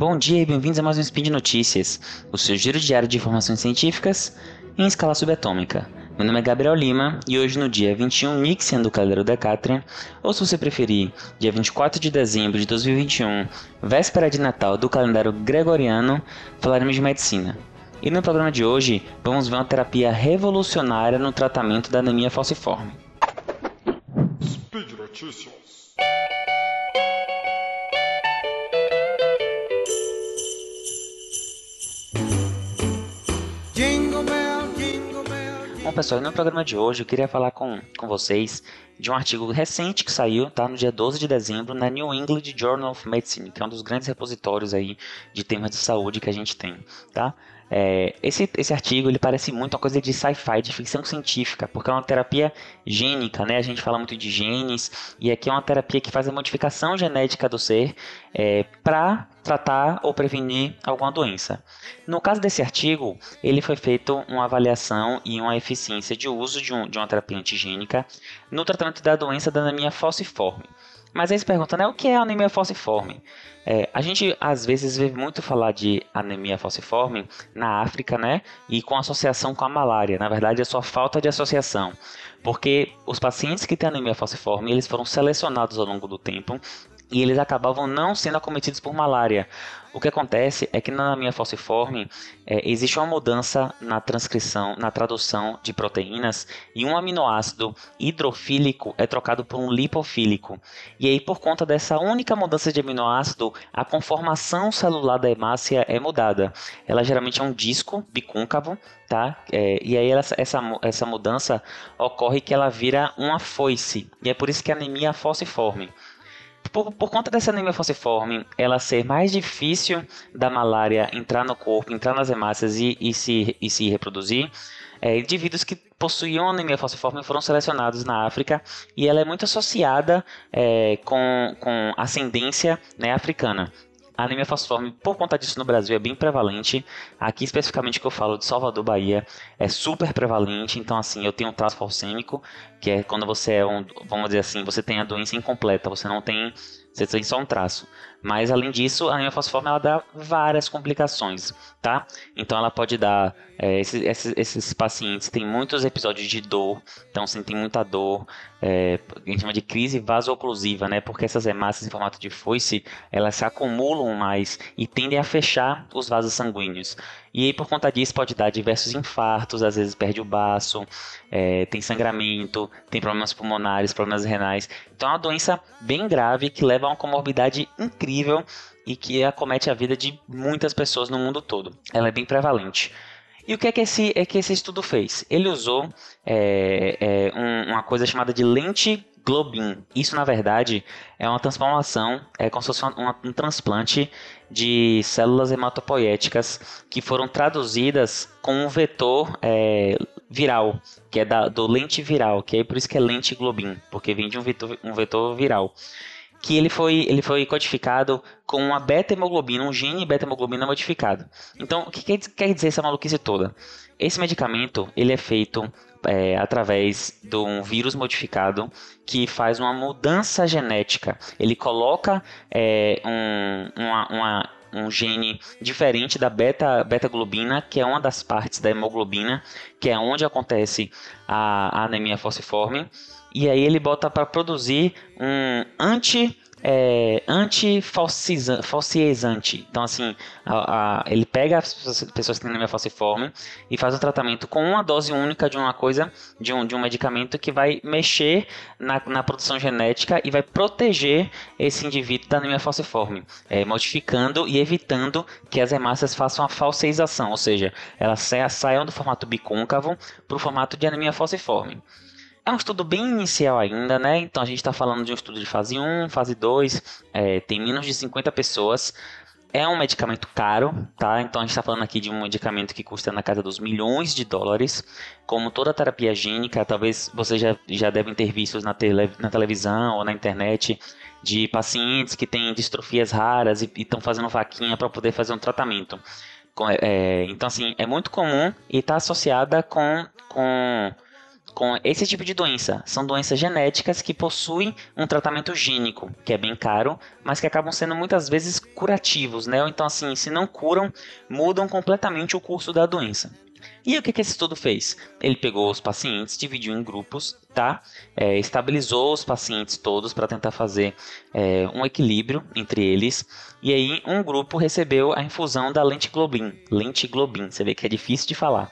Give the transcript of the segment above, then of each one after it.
Bom dia e bem-vindos a mais um Speed Notícias, o seu giro diário de informações científicas em escala subatômica. Meu nome é Gabriel Lima e hoje no dia 21 Nixon do calendário Decatrian, ou se você preferir, dia 24 de dezembro de 2021, véspera de Natal do calendário Gregoriano, falaremos de medicina. E no programa de hoje, vamos ver uma terapia revolucionária no tratamento da anemia falciforme. Speed Notícias. Bom, pessoal, no programa de hoje eu queria falar com, com vocês de um artigo recente que saiu, tá, no dia 12 de dezembro, na New England Journal of Medicine, que é um dos grandes repositórios aí de temas de saúde que a gente tem, tá? É, esse, esse artigo ele parece muito uma coisa de sci-fi, de ficção científica, porque é uma terapia gênica, né? A gente fala muito de genes, e aqui é uma terapia que faz a modificação genética do ser é, para tratar ou prevenir alguma doença. No caso desse artigo, ele foi feito uma avaliação e uma eficiência de uso de, um, de uma terapia antigênica no tratamento da doença da anemia falciforme. Mas aí se pergunta, né, o que é anemia falciforme? É, a gente às vezes vê muito falar de anemia falciforme na África, né? E com associação com a malária. Na verdade, é só falta de associação. Porque os pacientes que têm anemia falciforme, eles foram selecionados ao longo do tempo e eles acabavam não sendo acometidos por malária. O que acontece é que na anemia falciforme é, existe uma mudança na transcrição, na tradução de proteínas e um aminoácido hidrofílico é trocado por um lipofílico. E aí, por conta dessa única mudança de aminoácido, a conformação celular da hemácia é mudada. Ela geralmente é um disco bicôncavo, tá? É, e aí ela, essa, essa mudança ocorre que ela vira uma foice. E é por isso que a anemia falciforme. Por, por conta dessa anemia falciforme, ela ser mais difícil da malária entrar no corpo, entrar nas hemácias e, e, se, e se reproduzir, é, indivíduos que possuíam anemia falciforme foram selecionados na África e ela é muito associada é, com, com ascendência né, africana. A anemia falciforme, por conta disso no Brasil, é bem prevalente. Aqui, especificamente, que eu falo de Salvador, Bahia, é super prevalente. Então, assim, eu tenho um traço falcêmico, que é quando você é um, vamos dizer assim, você tem a doença incompleta, você não tem, você tem só um traço. Mas além disso, a anemia falciforme ela dá várias complicações, tá? Então ela pode dar é, esses, esses, esses, pacientes têm muitos episódios de dor, então sentem muita dor, é, a gente chama de crise vasoclusiva, né? Porque essas hemácias em formato de foice elas se acumulam mais e tendem a fechar os vasos sanguíneos. E aí por conta disso pode dar diversos infartos, às vezes perde o baço, é, tem sangramento, tem problemas pulmonares, problemas renais. Então é uma doença bem grave que leva a uma comorbidade incrível e que acomete a vida de muitas pessoas no mundo todo. Ela é bem prevalente. E o que é que esse, é que esse estudo fez? Ele usou é, é, um, uma coisa chamada de lente Globin. Isso, na verdade, é uma transformação, é como se fosse um, um transplante de células hematopoéticas que foram traduzidas com um vetor é, viral, que é da, do lente viral, que é por isso que é lente Globin, porque vem de um vetor, um vetor viral que ele foi, ele foi codificado com uma beta-hemoglobina, um gene beta-hemoglobina modificado. Então, o que quer, dizer essa maluquice toda? Esse medicamento ele é feito é, através de um vírus modificado que faz uma mudança genética. Ele coloca é, um, uma, uma, um gene diferente da beta, beta-globina, que é uma das partes da hemoglobina, que é onde acontece a, a anemia falciforme e aí ele bota para produzir um anti é, anti-falciesante. Então, assim, a, a, ele pega as pessoas que têm anemia falciforme e faz um tratamento com uma dose única de uma coisa, de um, de um medicamento que vai mexer na, na produção genética e vai proteger esse indivíduo da anemia falciforme, é, modificando e evitando que as hemácias façam a falcização, ou seja, elas saiam do formato bicôncavo para o formato de anemia falciforme. É um estudo bem inicial ainda, né? Então a gente está falando de um estudo de fase 1, fase 2, é, tem menos de 50 pessoas. É um medicamento caro, tá? Então a gente está falando aqui de um medicamento que custa na casa dos milhões de dólares. Como toda terapia gênica, talvez vocês já, já devem ter visto na, tele, na televisão ou na internet de pacientes que têm distrofias raras e estão fazendo vaquinha para poder fazer um tratamento. É, então, assim, é muito comum e está associada com, com com esse tipo de doença. São doenças genéticas que possuem um tratamento gênico, que é bem caro, mas que acabam sendo muitas vezes curativos, né? Então, assim, se não curam, mudam completamente o curso da doença. E o que, que esse estudo fez? Ele pegou os pacientes, dividiu em grupos, tá? É, estabilizou os pacientes todos para tentar fazer é, um equilíbrio entre eles. E aí um grupo recebeu a infusão da lentiglobin. Lentiglobin, você vê que é difícil de falar.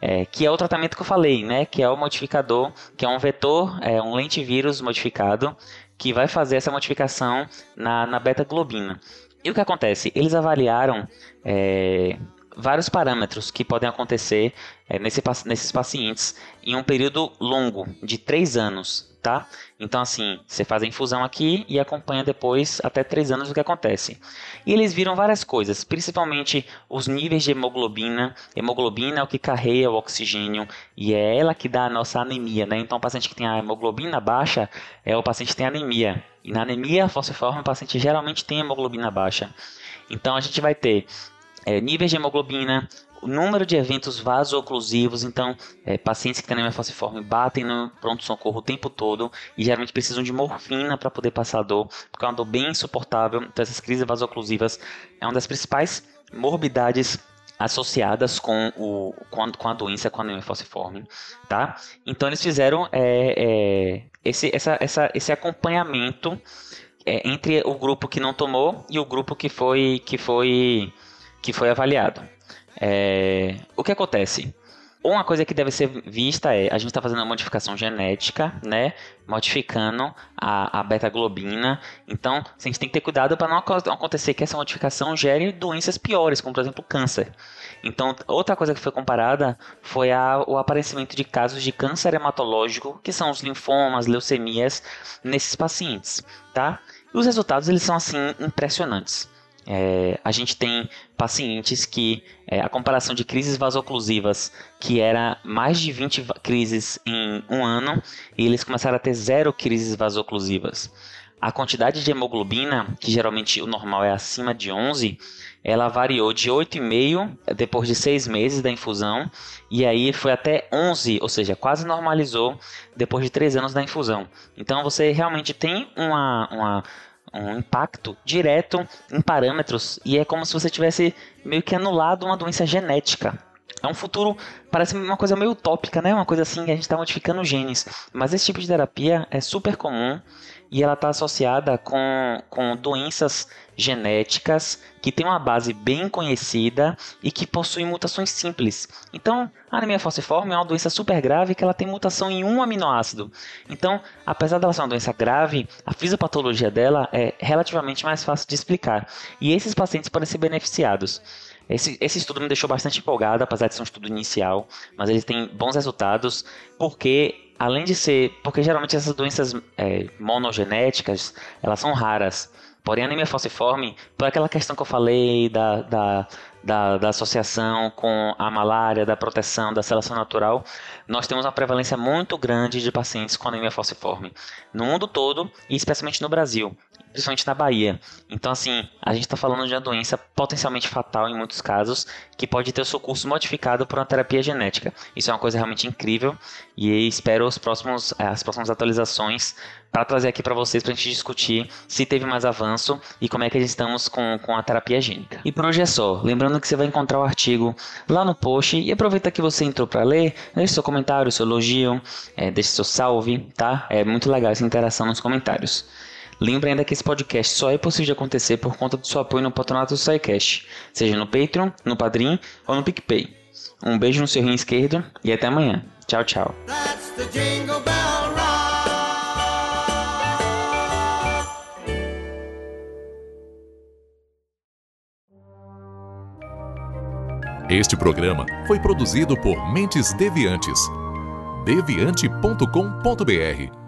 É, que é o tratamento que eu falei, né? Que é o modificador, que é um vetor, é um lentivírus modificado, que vai fazer essa modificação na, na beta-globina. E o que acontece? Eles avaliaram é, vários parâmetros que podem acontecer é, nesse, nesses pacientes em um período longo, de 3 anos, tá? Então, assim, você faz a infusão aqui e acompanha depois até 3 anos o que acontece. E eles viram várias coisas, principalmente os níveis de hemoglobina. Hemoglobina é o que carrega o oxigênio e é ela que dá a nossa anemia, né? Então, o paciente que tem a hemoglobina baixa é o paciente que tem anemia. E na anemia falciforme, o paciente geralmente tem hemoglobina baixa. Então, a gente vai ter é, níveis de hemoglobina, o número de eventos vaso-oclusivos, então é, pacientes que têm anemia falciforme batem no pronto-socorro o tempo todo e geralmente precisam de morfina para poder passar a dor, porque é uma dor bem insuportável. Então essas crises vaso-oclusivas é uma das principais morbidades associadas com, o, com, a, com a doença, com a anemia falciforme, tá? Então eles fizeram é, é, esse, essa, essa, esse acompanhamento é, entre o grupo que não tomou e o grupo que foi, que foi que foi avaliado. É, o que acontece? Uma coisa que deve ser vista é a gente está fazendo uma modificação genética, né? Modificando a, a beta-globina. Então, a gente tem que ter cuidado para não acontecer que essa modificação gere doenças piores, como por exemplo câncer. Então, outra coisa que foi comparada foi a, o aparecimento de casos de câncer hematológico, que são os linfomas, leucemias, nesses pacientes, tá? E os resultados eles são assim impressionantes. É, a gente tem pacientes que é, a comparação de crises vasoclusivas, que era mais de 20 crises em um ano, e eles começaram a ter zero crises vasoclusivas. A quantidade de hemoglobina, que geralmente o normal é acima de 11, ela variou de 8,5 depois de 6 meses da infusão, e aí foi até 11, ou seja, quase normalizou depois de 3 anos da infusão. Então você realmente tem uma, uma um impacto direto em parâmetros e é como se você tivesse meio que anulado uma doença genética. É um futuro, parece uma coisa meio utópica, né? Uma coisa assim que a gente está modificando genes. Mas esse tipo de terapia é super comum e ela está associada com, com doenças genéticas que têm uma base bem conhecida e que possuem mutações simples. Então, a anemia falciforme é uma doença super grave que ela tem mutação em um aminoácido. Então, apesar dela ser uma doença grave, a fisiopatologia dela é relativamente mais fácil de explicar. E esses pacientes podem ser beneficiados. Esse, esse estudo me deixou bastante empolgado, apesar de ser um estudo inicial, mas ele tem bons resultados, porque além de ser, porque geralmente essas doenças é, monogenéticas, elas são raras. Porém, anemia falciforme, por aquela questão que eu falei da, da, da, da, associação com a malária, da proteção, da seleção natural, nós temos uma prevalência muito grande de pacientes com anemia falciforme no mundo todo e especialmente no Brasil principalmente na Bahia. Então, assim, a gente está falando de uma doença potencialmente fatal em muitos casos, que pode ter o seu curso modificado por uma terapia genética. Isso é uma coisa realmente incrível e espero os próximos, eh, as próximas atualizações para trazer aqui para vocês para a gente discutir se teve mais avanço e como é que estamos com, com a terapia gênica. E por hoje é só. Lembrando que você vai encontrar o artigo lá no post e aproveita que você entrou para ler, deixe seu comentário, seu elogio, é, deixe seu salve, tá? É muito legal essa interação nos comentários. Lembre ainda que esse podcast só é possível de acontecer por conta do seu apoio no patronato do SciCast, seja no Patreon, no Padrim ou no PicPay. Um beijo no seu rim esquerdo e até amanhã. Tchau, tchau. Este programa foi produzido por Mentes Deviantes. deviante.com.br